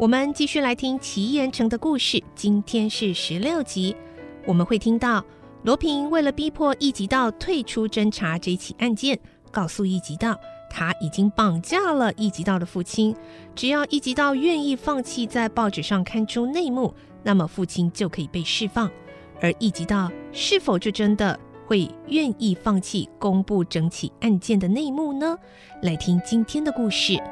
我们继续来听奇岩城的故事。今天是十六集，我们会听到罗平为了逼迫一级道退出侦查这起案件，告诉一级道他已经绑架了一级道的父亲，只要一级道愿意放弃在报纸上刊出内幕，那么父亲就可以被释放。而一级道是否就真的会愿意放弃公布整起案件的内幕呢？来听今天的故事，《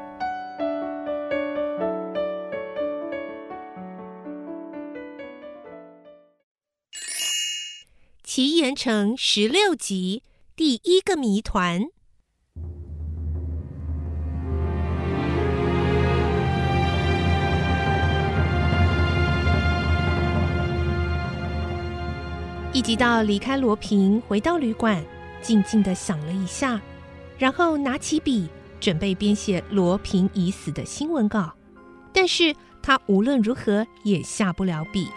奇岩城》十六集第一个谜团。一级道离开罗平，回到旅馆，静静的想了一下，然后拿起笔，准备编写罗平已死的新闻稿。但是他无论如何也下不了笔。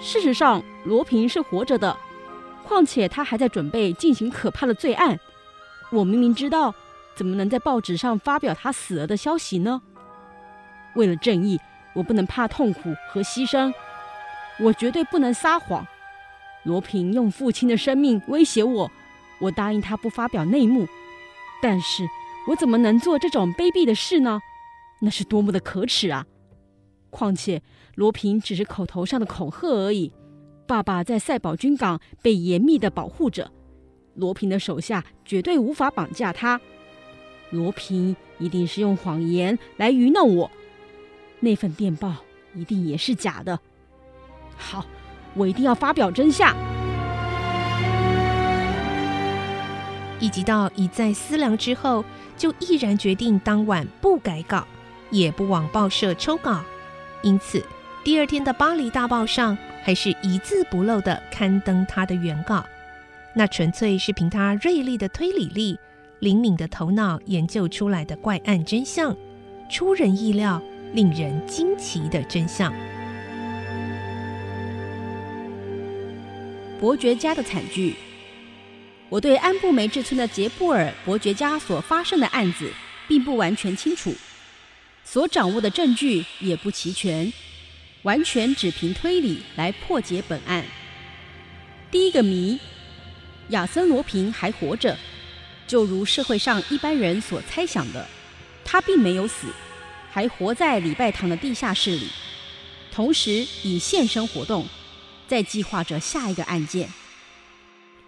事实上，罗平是活着的，况且他还在准备进行可怕的罪案。我明明知道，怎么能在报纸上发表他死了的消息呢？为了正义，我不能怕痛苦和牺牲。我绝对不能撒谎。罗平用父亲的生命威胁我，我答应他不发表内幕。但是我怎么能做这种卑鄙的事呢？那是多么的可耻啊！况且罗平只是口头上的恐吓而已。爸爸在赛宝军港被严密的保护着，罗平的手下绝对无法绑架他。罗平一定是用谎言来愚弄我。那份电报一定也是假的。好，我一定要发表真相。一级道一再思量之后，就毅然决定当晚不改稿，也不往报社抽稿。因此，第二天的巴黎大报上还是一字不漏的刊登他的原稿。那纯粹是凭他锐利的推理力、灵敏的头脑研究出来的怪案真相，出人意料、令人惊奇的真相。伯爵家的惨剧。我对安布梅治村的杰布尔伯爵家所发生的案子并不完全清楚，所掌握的证据也不齐全，完全只凭推理来破解本案。第一个谜：亚森罗平还活着，就如社会上一般人所猜想的，他并没有死，还活在礼拜堂的地下室里，同时以现身活动。在计划着下一个案件。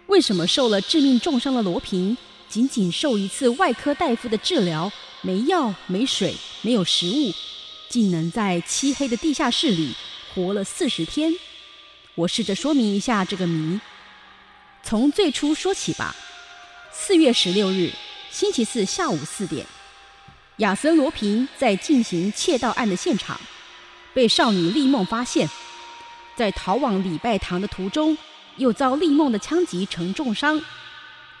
为什么受了致命重伤的罗平，仅仅受一次外科大夫的治疗，没药、没水、没有食物，竟能在漆黑的地下室里活了四十天？我试着说明一下这个谜。从最初说起吧。四月十六日，星期四下午四点，亚森罗平在进行窃盗案的现场，被少女丽梦发现。在逃往礼拜堂的途中，又遭丽梦的枪击成重伤。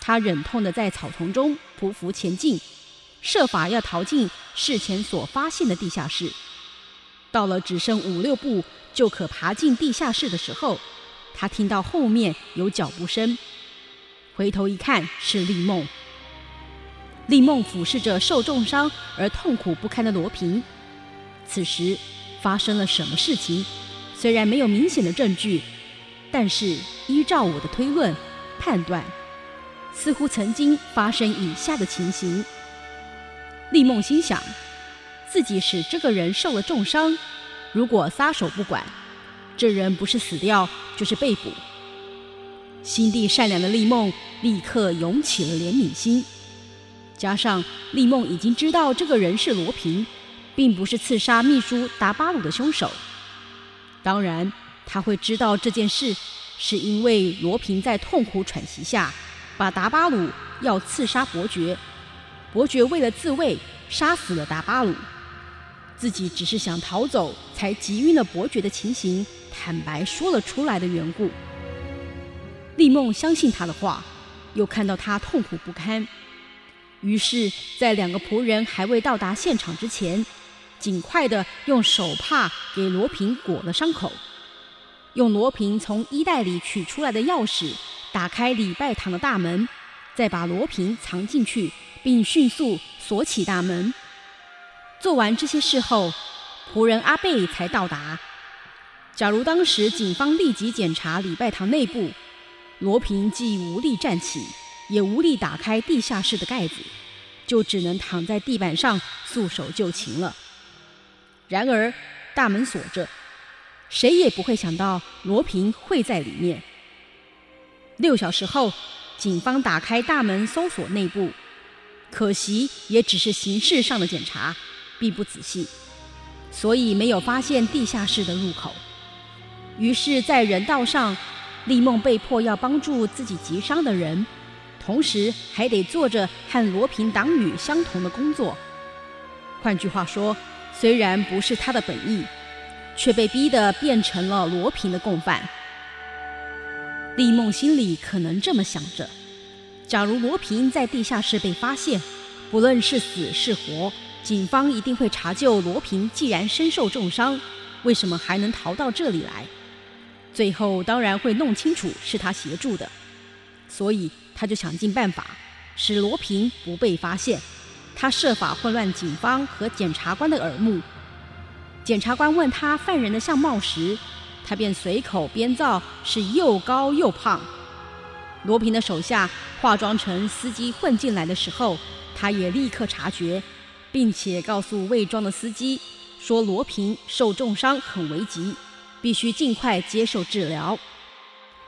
他忍痛地在草丛中匍匐前进，设法要逃进事前所发现的地下室。到了只剩五六步就可爬进地下室的时候，他听到后面有脚步声，回头一看是丽梦。丽梦俯视着受重伤而痛苦不堪的罗平。此时发生了什么事情？虽然没有明显的证据，但是依照我的推论判断，似乎曾经发生以下的情形。丽梦心想，自己使这个人受了重伤，如果撒手不管，这人不是死掉，就是被捕。心地善良的丽梦立刻涌起了怜悯心，加上丽梦已经知道这个人是罗平，并不是刺杀秘书达巴鲁的凶手。当然，他会知道这件事，是因为罗平在痛苦喘息下，把达巴鲁要刺杀伯爵，伯爵为了自卫，杀死了达巴鲁，自己只是想逃走，才急晕了伯爵的情形，坦白说了出来的缘故。丽梦相信他的话，又看到他痛苦不堪，于是，在两个仆人还未到达现场之前，尽快地用手帕给罗平裹了伤口，用罗平从衣袋里取出来的钥匙打开礼拜堂的大门，再把罗平藏进去，并迅速锁起大门。做完这些事后，仆人阿贝才到达。假如当时警方立即检查礼拜堂内部，罗平既无力站起，也无力打开地下室的盖子，就只能躺在地板上束手就擒了。然而，大门锁着，谁也不会想到罗平会在里面。六小时后，警方打开大门搜索内部，可惜也只是形式上的检查，并不仔细，所以没有发现地下室的入口。于是，在人道上，丽梦被迫要帮助自己急伤的人，同时还得做着和罗平党羽相同的工作。换句话说，虽然不是他的本意，却被逼得变成了罗平的共犯。丽梦心里可能这么想着：假如罗平在地下室被发现，不论是死是活，警方一定会查究罗平既然身受重伤，为什么还能逃到这里来？最后当然会弄清楚是他协助的，所以他就想尽办法使罗平不被发现。他设法混乱警方和检察官的耳目。检察官问他犯人的相貌时，他便随口编造是又高又胖。罗平的手下化妆成司机混进来的时候，他也立刻察觉，并且告诉伪装的司机说罗平受重伤很危急，必须尽快接受治疗。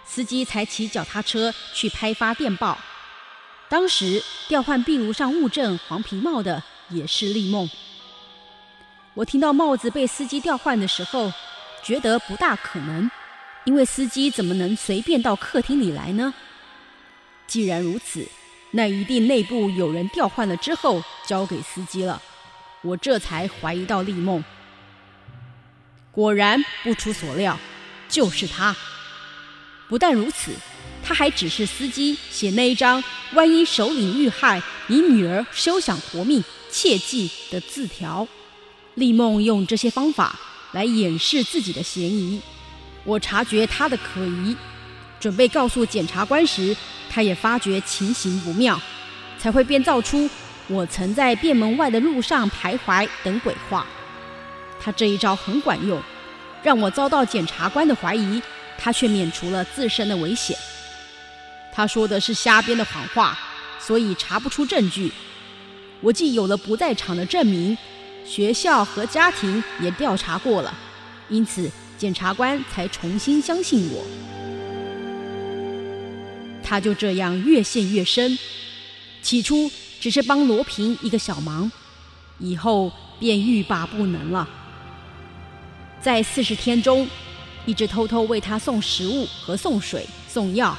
司机才骑脚踏车去拍发电报。当时调换壁炉上物证黄皮帽的也是丽梦。我听到帽子被司机调换的时候，觉得不大可能，因为司机怎么能随便到客厅里来呢？既然如此，那一定内部有人调换了之后交给司机了。我这才怀疑到丽梦。果然不出所料，就是他。不但如此。他还指示司机写那一张“万一首领遇害，你女儿休想活命，切记”的字条。丽梦用这些方法来掩饰自己的嫌疑。我察觉他的可疑，准备告诉检察官时，他也发觉情形不妙，才会编造出我曾在便门外的路上徘徊等鬼话。他这一招很管用，让我遭到检察官的怀疑，他却免除了自身的危险。他说的是瞎编的谎话，所以查不出证据。我既有了不在场的证明，学校和家庭也调查过了，因此检察官才重新相信我。他就这样越陷越深，起初只是帮罗平一个小忙，以后便欲罢不能了。在四十天中，一直偷偷为他送食物和送水送药。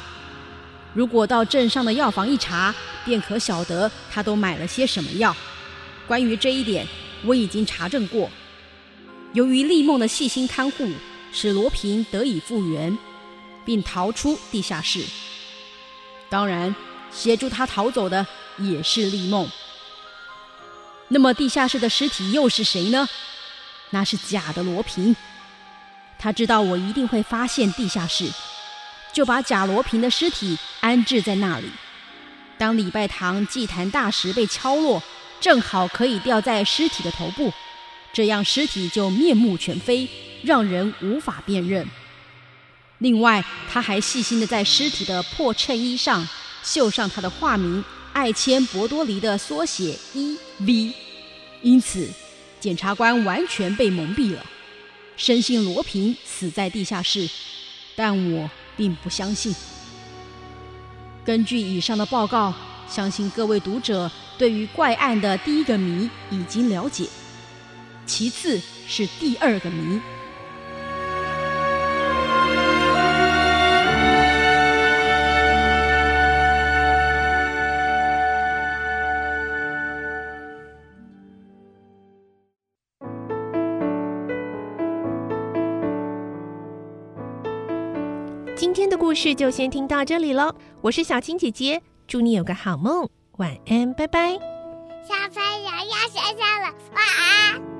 如果到镇上的药房一查，便可晓得他都买了些什么药。关于这一点，我已经查证过。由于丽梦的细心看护，使罗平得以复原，并逃出地下室。当然，协助他逃走的也是丽梦。那么，地下室的尸体又是谁呢？那是假的罗平。他知道我一定会发现地下室。就把假罗平的尸体安置在那里。当礼拜堂祭坛大石被敲落，正好可以吊在尸体的头部，这样尸体就面目全非，让人无法辨认。另外，他还细心地在尸体的破衬衣上绣上他的化名艾谦博多黎的缩写 E.V.，因此检察官完全被蒙蔽了。深信罗平死在地下室，但我并不相信。根据以上的报告，相信各位读者对于怪案的第一个谜已经了解，其次是第二个谜。的故事就先听到这里喽，我是小青姐姐，祝你有个好梦，晚安，拜拜。小朋友要睡觉了，晚安。